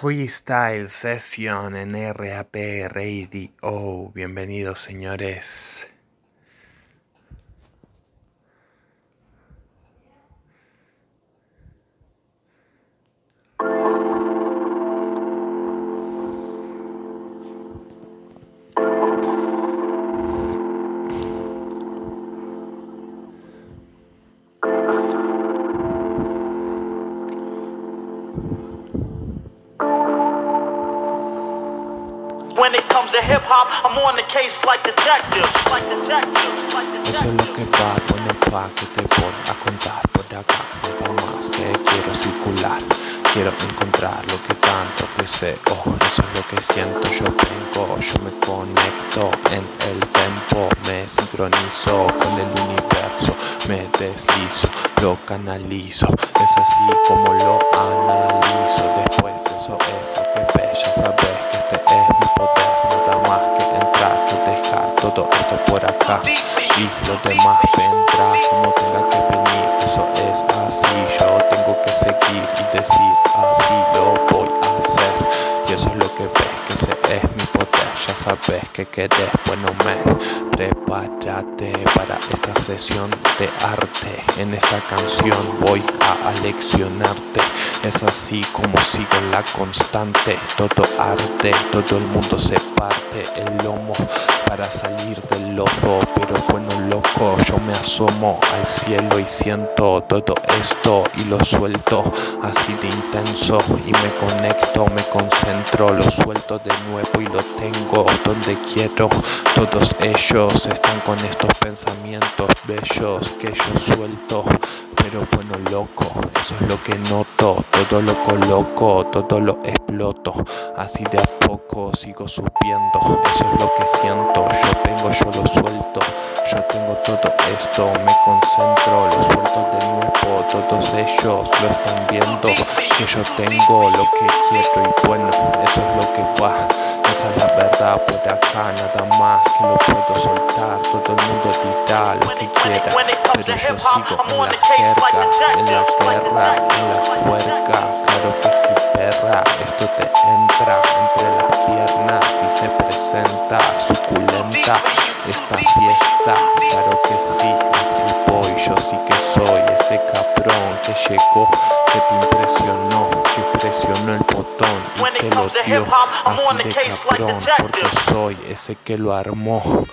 Freestyle Session en RAP Radio. Bienvenidos señores. Detectives. lo que va, bueno pa' que te voy a contar por acá. Nada más que quiero circular. Quiero encontrar lo que tanto deseo. Eso es lo que siento, yo vengo, yo me conecto en el tempo, me sincronizo con el universo, me deslizo, lo canalizo. Es así como lo analizo. Después eso es lo que ves, ya sabes por acá y lo demás vendrá como tenga que venir. Eso es así, yo tengo que seguir y decir así lo voy a hacer. Y eso es lo que ves, que ese es mi poder. Ya sabes que querés, bueno, men, prepárate para esta sesión de arte. En esta canción voy a aleccionarte. Es así como sigo la constante. Todo arte, todo el mundo se parte el lomo para salir del lodo. Pero bueno, loco, yo me asomo al cielo y siento todo esto y lo suelto así de intenso. Y me conecto, me concentro, lo suelto de nuevo y lo tengo donde quiero. Todos ellos están con estos pensamientos bellos que yo suelto. Pero bueno, loco, eso es lo que noto. Todo lo coloco, todo lo exploto. Así de a poco sigo subiendo. Eso es lo que siento. Yo tengo, yo lo suelto. Yo tengo todo esto, me concentro, lo suelto de nuevo. Todos ellos lo están viendo. Que yo tengo lo que quiero y bueno, eso es lo que va. Esa es la verdad por acá, nada más que lo puedo soltar. Todo el mundo dirá lo que quiera, pero yo sigo en la jerga, en la guerra, en la juerga. Claro que sí, perra, esto te entra entre las piernas y se presenta suculenta esta fiesta. Claro que sí, así voy, yo sí que soy ese cabrón que llegó, que te impresionó, que presionó el botón y te lo dio así de cabrón, porque soy ese que lo armó.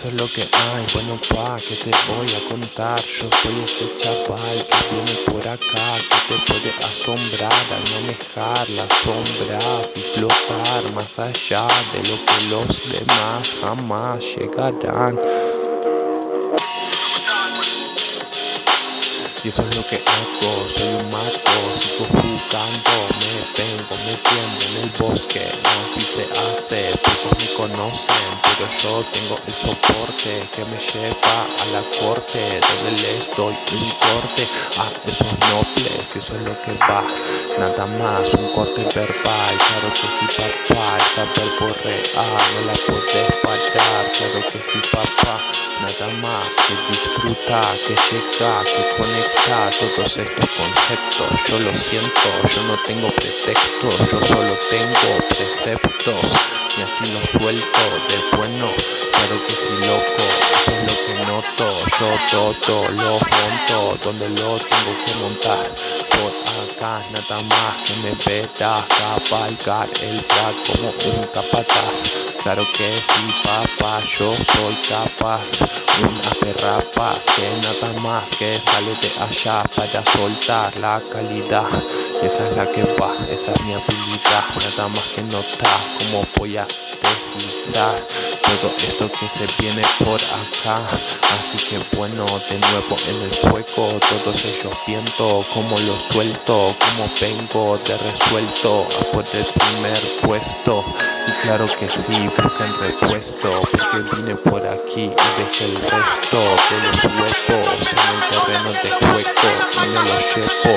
Eso es lo que hay, bueno pa, que te voy a contar Yo soy ese chaval que viene por acá Que te puede asombrar al manejar las sombras Y flotar más allá de lo que los demás jamás llegarán. Y eso es lo que hago, soy un mago, sigo jugando, en el bosque, así se hace, pocos me conocen, pero yo tengo el soporte que me lleva a la corte, donde les doy un corte a esos nobles, eso es lo que va, nada más, un corte verbal, claro que sí papá, esta verbo real, no la puedes parar, claro que sí papá, nada más que disfruta, que llega, que conecta todos estos conceptos. Yo lo siento, yo no tengo pretextos, yo solo tengo preceptos y así lo suelto de bueno. Claro que sí, loco, eso es lo que noto. Yo todo lo monto donde lo tengo que montar nada más que me verás cabalgar el track como un capataz. Claro que sí, papá, yo soy capaz. Una perrapa que nada más que sale de allá para soltar la calidad. Esa es la que va, esa es mi habilidad. Nada más que notar cómo voy a deslizar todo esto que se viene por acá. Así que bueno, de nuevo en el fuego, todos ellos viendo cómo lo suelto, cómo vengo de resuelto a por el primer puesto. Y claro que sí, busquen repuesto, porque vine por aquí y dejé el resto de los huevos en el terreno de juego y me lo llevo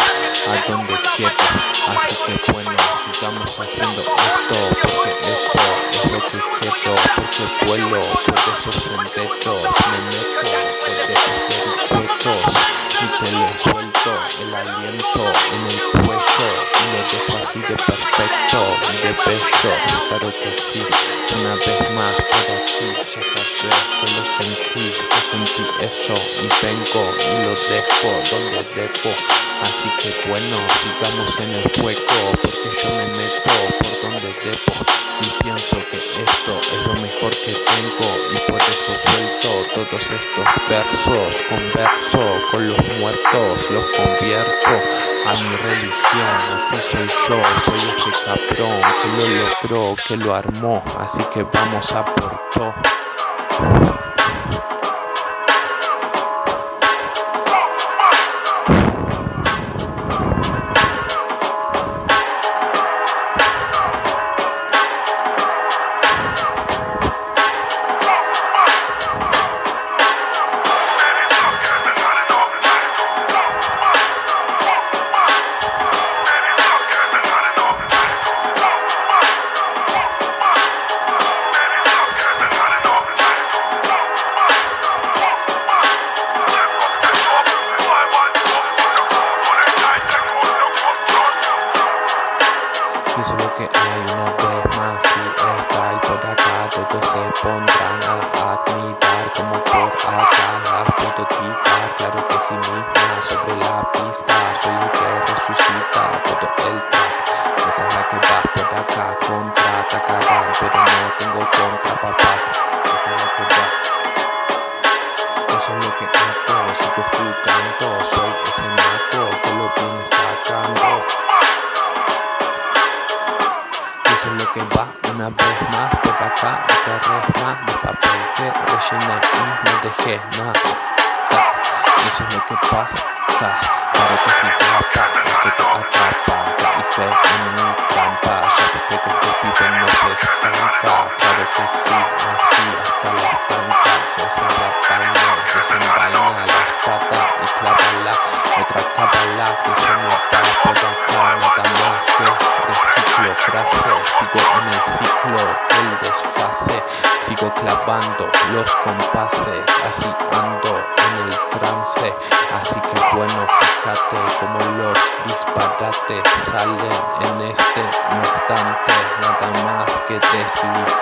a donde quiero. Así que bueno, sigamos haciendo esto, porque eso es lo que quiero, porque vuelo por esos senderos, me meto por el aliento en el cuello y lo dejo así de perfecto de pecho, claro que sí, una vez más por aquí, ya sabes que lo sentí eso y vengo y lo dejo donde dejo, así que bueno, sigamos en el fuego, porque yo me meto por donde debo y pienso que esto es lo mejor que tengo y por eso suelto todos estos versos, converso con los muertos, los convierto a mi religión, así soy yo, soy ese cabrón que lo logró, que lo armó, así que vamos a por todo.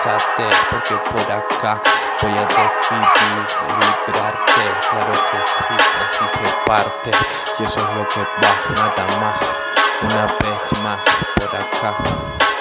Deslizate, porque por acá voy a librarte, claro que sí, así se parte, y eso es lo que va, nada más una vez más por acá.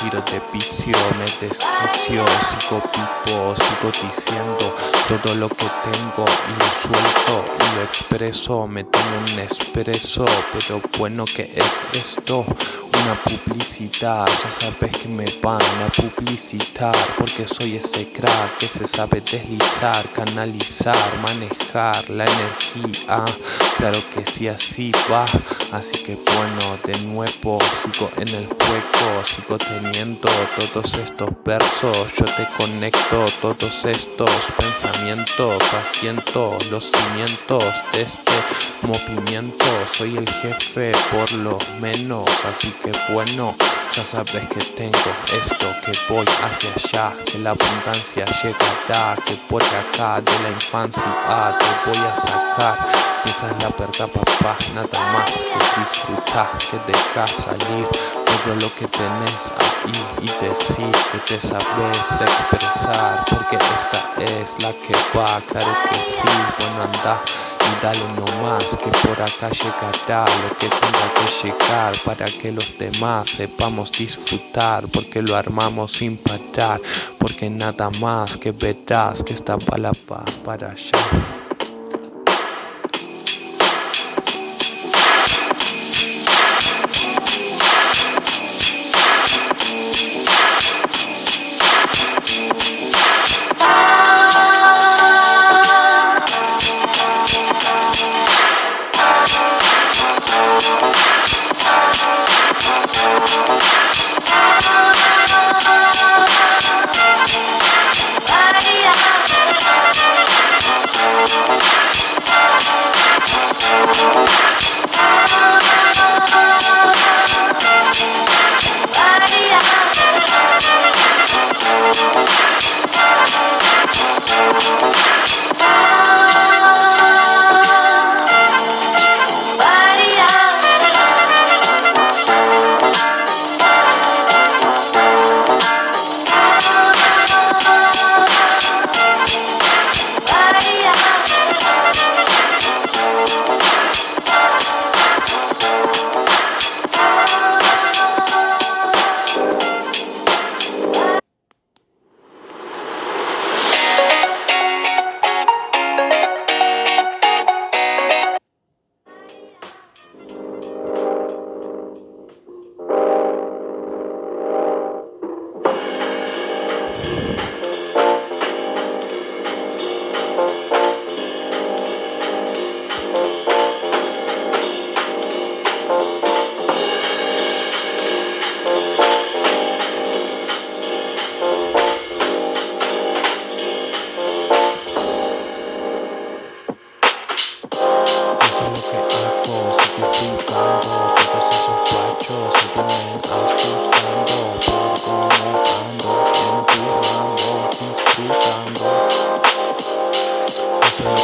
Tiro de vicio me desquicio sigo vivo sigo diciendo todo lo que tengo y lo suelto y lo expreso me tomo un expreso pero bueno que es esto una publicidad, ya sabes que me van a publicitar porque soy ese crack que se sabe deslizar, canalizar, manejar la energía. Claro que sí, así va. Así que bueno, de nuevo sigo en el fuego, sigo teniendo todos estos versos. Yo te conecto todos estos pensamientos, asiento los cimientos de este movimiento. Soy el jefe por lo menos, así que bueno, ya sabes que tengo esto, que voy hacia allá, que la abundancia llegará, que por acá de la infancia te voy a sacar. Esa es la verdad, papá, nada más que disfrutar, que dejar salir todo lo que tenés ahí y decir que te sabes expresar, porque esta es la que va, claro que sí, bueno anda y dale más que por acá llegará lo que tenga que llegar para que los demás sepamos disfrutar porque lo armamos sin parar porque nada más que verás que esta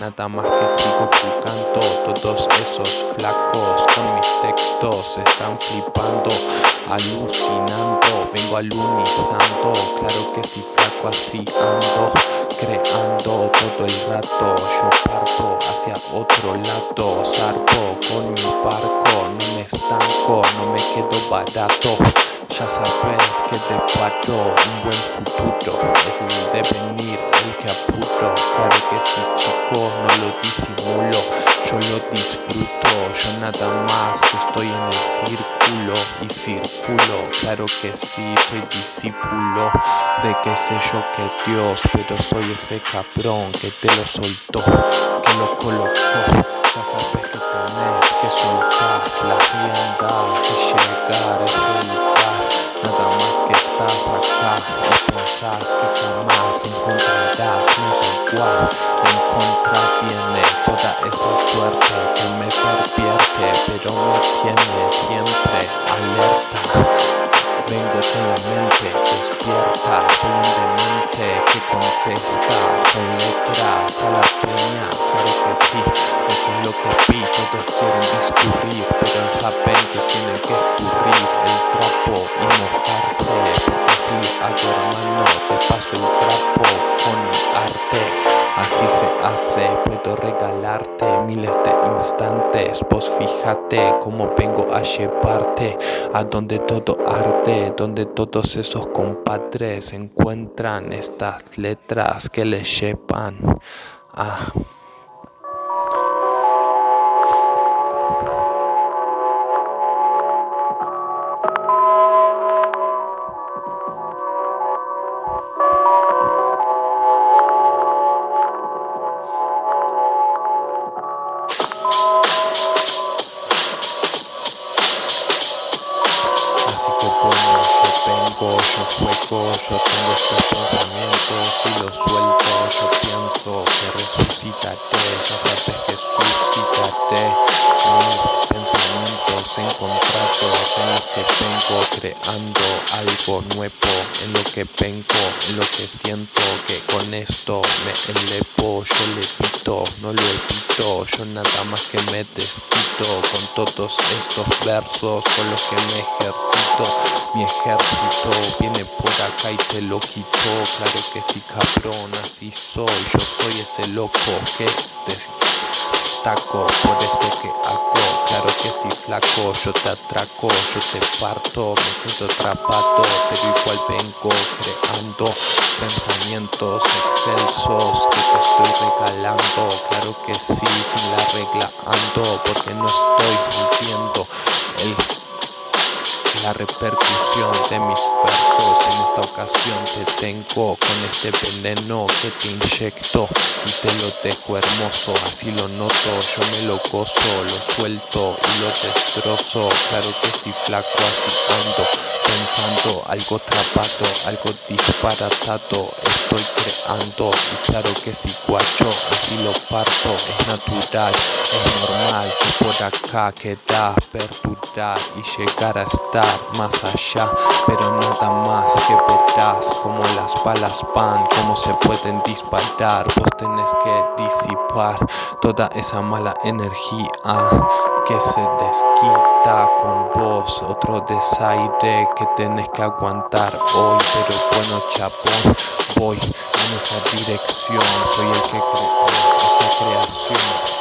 nada más que sigo jugando. Todos esos flacos con mis textos están flipando, alucinando, vengo alunizando. Claro que si flaco así ando, creando todo el rato. Yo parto hacia otro lado, zarpo con mi barco, no me estanco, no me quedo barato. Ya sabes que te pato un buen futuro, es el devenir el que apuro. Claro que sí, chico, no lo disimulo, yo lo disfruto. Yo nada más que estoy en el círculo y círculo. Claro que sí, soy discípulo de qué sé yo que Dios, pero soy ese cabrón que te lo soltó, que lo colocó. Ya sabes que tenés que soltar las riendas y llegar a ese lugar nada más que estás acá y pensás que jamás encontrarás nada igual. Encontrar viene toda esa suerte que me pervierte, pero me tiene siempre alerta. Vengo con la mente despierta, soy un demente que contesta con letras a la peña, claro que sí, eso es lo que vi, todos quieren discurrir, pero saben que tienen que escurrir el trapo regalarte miles de instantes. Pues fíjate cómo vengo a llevarte a donde todo arte, donde todos esos compadres encuentran estas letras que les llevan a. yo juego, yo tengo estos pensamientos y los suelto, yo pienso que resucitaré, ya sabes que suscitaré mis pensamientos encontrados en los que vengo creando algo nuevo, en lo que vengo, en lo que siento que con esto me elevo, yo le pito, no lo evito, yo nada más que me desquito con todos estos versos con los que me ejercito mi ejército viene por acá y te lo quito. Claro que sí, cabrón, así soy. Yo soy ese loco que te taco por esto que hago. Claro que sí, flaco, yo te atraco, yo te parto, me quedo atrapado, pero igual vengo creando pensamientos excelsos que te estoy regalando. Claro que sí, sin la regla ando, porque no estoy mintiendo. El la repercusión de mis versos. Esta ocasión te tengo con este veneno que te inyecto y te lo dejo hermoso. Así lo noto, yo me lo gozo, lo suelto y lo destrozo. Claro que sí, flaco, así ando pensando algo atrapado, algo disparatado. Estoy creando y claro que sí, guacho, así lo parto. Es natural, es normal que por acá queda perdurar y llegar a estar más allá, pero nada más que verás como las balas van, como se pueden disparar, vos tenés que disipar toda esa mala energía que se desquita con vos, otro desaire que tenés que aguantar hoy, pero bueno chapón, voy en esa dirección, soy el que creó esta creación.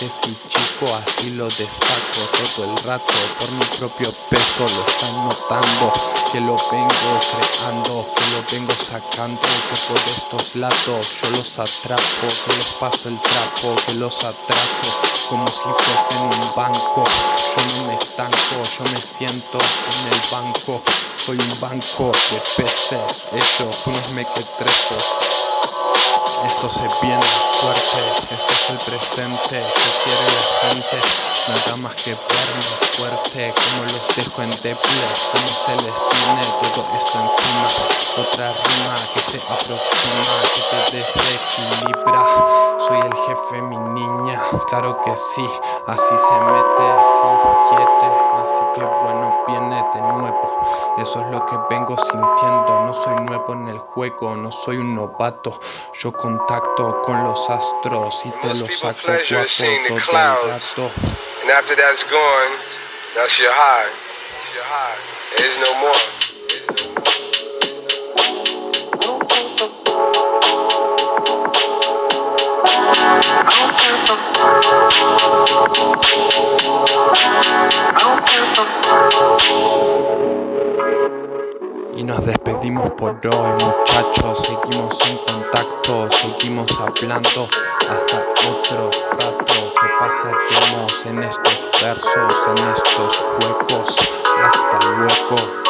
Que sí chico, así lo destaco todo el rato, por mi propio peso lo están notando, que lo vengo creando, que lo vengo sacando, que por estos lados yo los atrapo, que les paso el trapo, que los atrapo, como si fuesen un banco, yo no me estanco, yo me siento en el banco, soy un banco de peces, ellos unos mequetrefos. Esto se viene fuerte, este es el presente que quiere la gente. Nada más que verme fuerte, como los dejo en deple, como se les tiene todo esto encima. Otra rima que se aproxima, que te desequilibra. Soy el jefe, mi niña, claro que sí, así se mete, si quiere. Así que bueno, viene de nuevo. Eso es lo que vengo sintiendo. No soy nuevo en el juego, no soy un novato. Yo contacto con los astros y te los saco todo el rato. And after that's gone, that's your high. Your high. There's no more. There's no more. Nos por hoy muchachos, seguimos en contacto, seguimos hablando hasta otro rato que pasaremos en estos versos, en estos juegos. Hasta luego.